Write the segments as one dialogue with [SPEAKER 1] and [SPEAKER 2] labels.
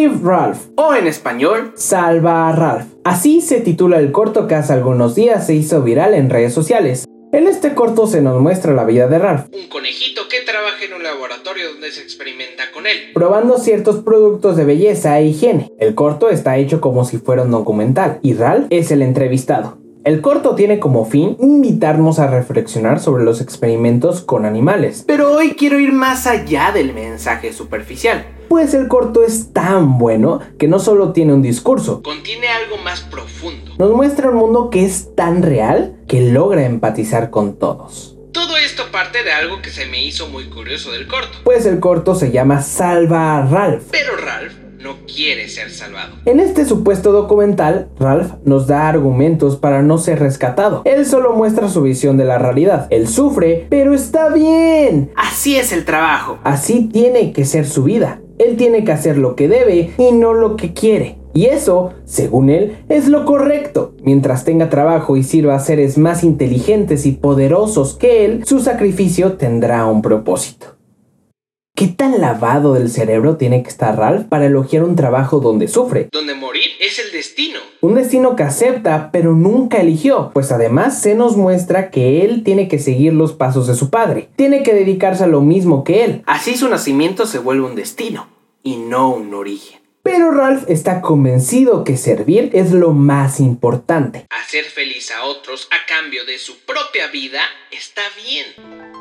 [SPEAKER 1] Save Ralph
[SPEAKER 2] o en español
[SPEAKER 1] Salva a Ralph. Así se titula el corto que hace algunos días se hizo viral en redes sociales. En este corto se nos muestra la vida de Ralph,
[SPEAKER 2] un conejito que trabaja en un laboratorio donde se experimenta con él.
[SPEAKER 1] probando ciertos productos de belleza e higiene. El corto está hecho como si fuera un documental y Ralph es el entrevistado. El corto tiene como fin invitarnos a reflexionar sobre los experimentos con animales,
[SPEAKER 2] Pero hoy quiero ir más allá del mensaje superficial.
[SPEAKER 1] Pues el corto es tan bueno que no solo tiene un discurso,
[SPEAKER 2] Contiene algo más profundo.
[SPEAKER 1] nos muestra un mundo que es tan real que logra empatizar con todos.
[SPEAKER 2] Todo esto parte de algo que se me hizo muy curioso del corto.
[SPEAKER 1] Pues el corto se llama Salva a Ralph.
[SPEAKER 2] Pero Ralph no quiere ser salvado.
[SPEAKER 1] En este supuesto documental, Ralph nos da argumentos para no ser rescatado. Él solo muestra su visión de la realidad. Él sufre, pero está bien.
[SPEAKER 2] Así es el trabajo.
[SPEAKER 1] Así tiene que ser su vida. Él tiene que hacer lo que debe y no lo que quiere. Y eso, según él, es lo correcto. Mientras tenga trabajo y sirva a seres más inteligentes y poderosos que él, su sacrificio tendrá un propósito. ¿Qué tan lavado del cerebro tiene que estar Ralph para elogiar un trabajo donde sufre?
[SPEAKER 2] Donde morir es el destino.
[SPEAKER 1] Un destino que acepta, pero nunca eligió, pues además se nos muestra que él tiene que seguir los pasos de su padre, tiene que dedicarse a lo mismo que él.
[SPEAKER 2] Así su nacimiento se vuelve un destino y no un origen.
[SPEAKER 1] Pero Ralph está convencido que servir es lo más importante.
[SPEAKER 2] Hacer feliz a otros a cambio de su propia vida está bien.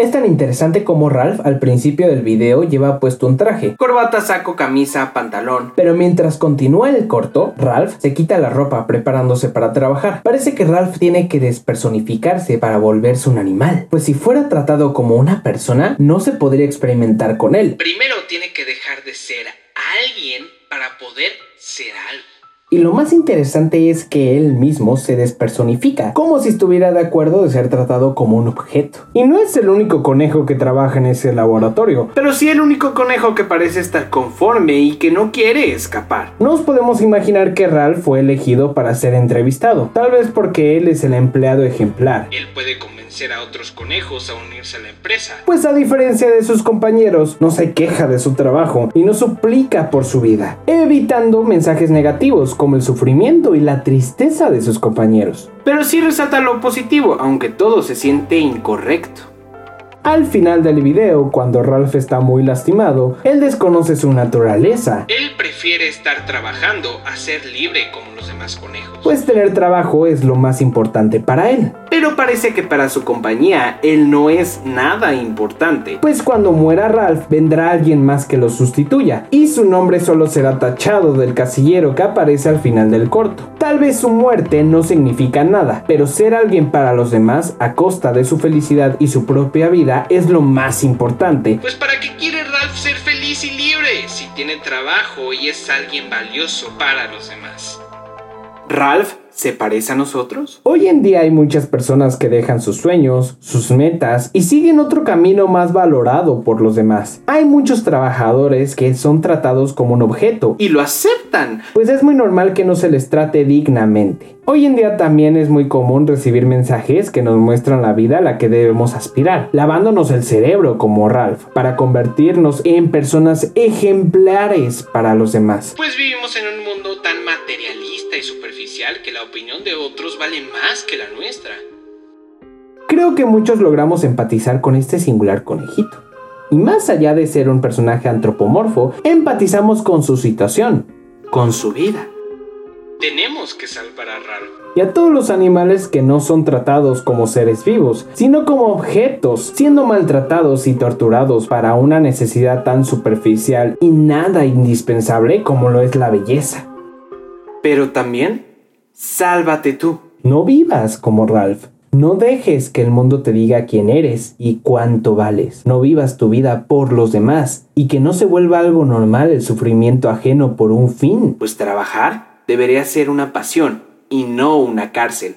[SPEAKER 1] Es tan interesante como Ralph al principio del video lleva puesto un traje,
[SPEAKER 2] Corbata, saco, camisa, pantalón.
[SPEAKER 1] pero mientras continúa el corto, Ralph se quita la ropa preparándose para trabajar. Parece que Ralph tiene que despersonificarse para volverse un animal, pues si fuera tratado como una persona, no se podría experimentar con él.
[SPEAKER 2] Primero tiene que dejar de ser alguien para poder ser algo.
[SPEAKER 1] Y lo más interesante es que él mismo se despersonifica, como si estuviera de acuerdo de ser tratado como un objeto. Y no es el único conejo que trabaja en ese laboratorio.
[SPEAKER 2] Pero sí el único conejo que parece estar conforme y que no quiere escapar.
[SPEAKER 1] Nos podemos imaginar que Ralph fue elegido para ser entrevistado, tal vez porque él es el empleado ejemplar.
[SPEAKER 2] Él puede convencer a otros conejos a unirse a la empresa.
[SPEAKER 1] Pues a diferencia de sus compañeros, no se queja de su trabajo y no suplica por su vida, evitando mensajes negativos como el sufrimiento y la tristeza de sus compañeros.
[SPEAKER 2] Pero sí resalta lo positivo, aunque todo se siente incorrecto.
[SPEAKER 1] Al final del video, cuando Ralph está muy lastimado, él desconoce su naturaleza,
[SPEAKER 2] Él prefiere estar trabajando a ser libre como los demás conejos.
[SPEAKER 1] pues tener trabajo es lo más importante para él.
[SPEAKER 2] Pero parece que para su compañía él no es nada importante.
[SPEAKER 1] Pues cuando muera Ralph vendrá alguien más que lo sustituya y su nombre solo será tachado del casillero que aparece al final del corto. Tal vez su muerte no significa nada, pero ser alguien para los demás a costa de su felicidad y su propia vida es lo más importante.
[SPEAKER 2] Pues para qué quiere Ralph ser feliz y libre si tiene trabajo y es alguien valioso para los demás. ¿Ralph se parece a nosotros?
[SPEAKER 1] Hoy en día hay muchas personas que dejan sus sueños, sus metas y siguen otro camino más valorado por los demás. Hay muchos trabajadores que son tratados como un objeto
[SPEAKER 2] Y lo aceptan.
[SPEAKER 1] pues es muy normal que no se les trate dignamente. Hoy en día también es muy común recibir mensajes que nos muestran la vida a la que debemos aspirar, lavándonos el cerebro como Ralph, para convertirnos en personas ejemplares para los demás.
[SPEAKER 2] Pues vivimos en un mundo tan materialista y superficial que la opinión de otros vale más que la nuestra.
[SPEAKER 1] Creo que muchos logramos empatizar con este singular conejito. Y más allá de ser un personaje antropomorfo, empatizamos con su situación, con su vida.
[SPEAKER 2] Tenemos que salvar a Ralph.
[SPEAKER 1] y a todos los animales que no son tratados como seres vivos, sino como objetos, siendo maltratados y torturados para una necesidad tan superficial y nada indispensable como lo es la belleza.
[SPEAKER 2] Pero también, sálvate tú.
[SPEAKER 1] No vivas como Ralph. No dejes que el mundo te diga quién eres y cuánto vales. No vivas tu vida por los demás y que no se vuelva algo normal el sufrimiento ajeno por un fin.
[SPEAKER 2] Pues trabajar debería ser una pasión y no una cárcel.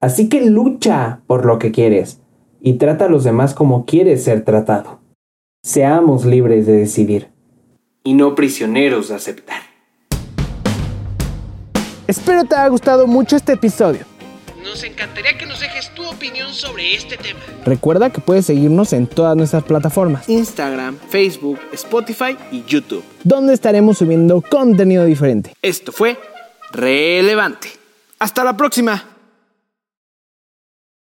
[SPEAKER 1] Así que lucha por lo que quieres y trata a los demás como quieres ser tratado. Seamos libres de decidir.
[SPEAKER 2] Y no prisioneros de aceptar.
[SPEAKER 1] Espero te haya gustado mucho este episodio.
[SPEAKER 2] Nos encantaría que nos dejes tu opinión sobre este tema.
[SPEAKER 1] Recuerda que puedes seguirnos en todas nuestras plataformas. Instagram, Facebook, Spotify y YouTube. Donde estaremos subiendo contenido diferente.
[SPEAKER 2] Esto fue relevante. Hasta la próxima.